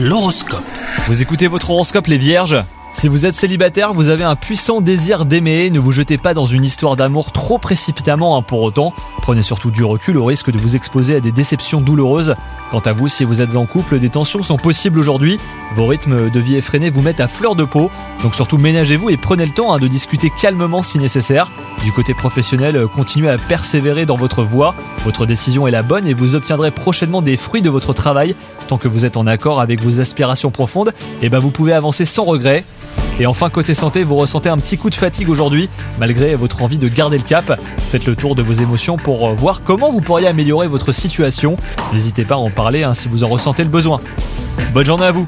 L'horoscope. Vous écoutez votre horoscope les vierges? Si vous êtes célibataire, vous avez un puissant désir d'aimer, ne vous jetez pas dans une histoire d'amour trop précipitamment hein, pour autant. Prenez surtout du recul au risque de vous exposer à des déceptions douloureuses. Quant à vous, si vous êtes en couple, des tensions sont possibles aujourd'hui. Vos rythmes de vie effrénés vous mettent à fleur de peau, donc surtout ménagez-vous et prenez le temps hein, de discuter calmement si nécessaire. Du côté professionnel, continuez à persévérer dans votre voie. Votre décision est la bonne et vous obtiendrez prochainement des fruits de votre travail. Tant que vous êtes en accord avec vos aspirations profondes, eh ben vous pouvez avancer sans regret. Et enfin, côté santé, vous ressentez un petit coup de fatigue aujourd'hui, malgré votre envie de garder le cap. Faites le tour de vos émotions pour euh, voir comment vous pourriez améliorer votre situation. N'hésitez pas à en parler hein, si vous en ressentez le besoin. Bonne journée à vous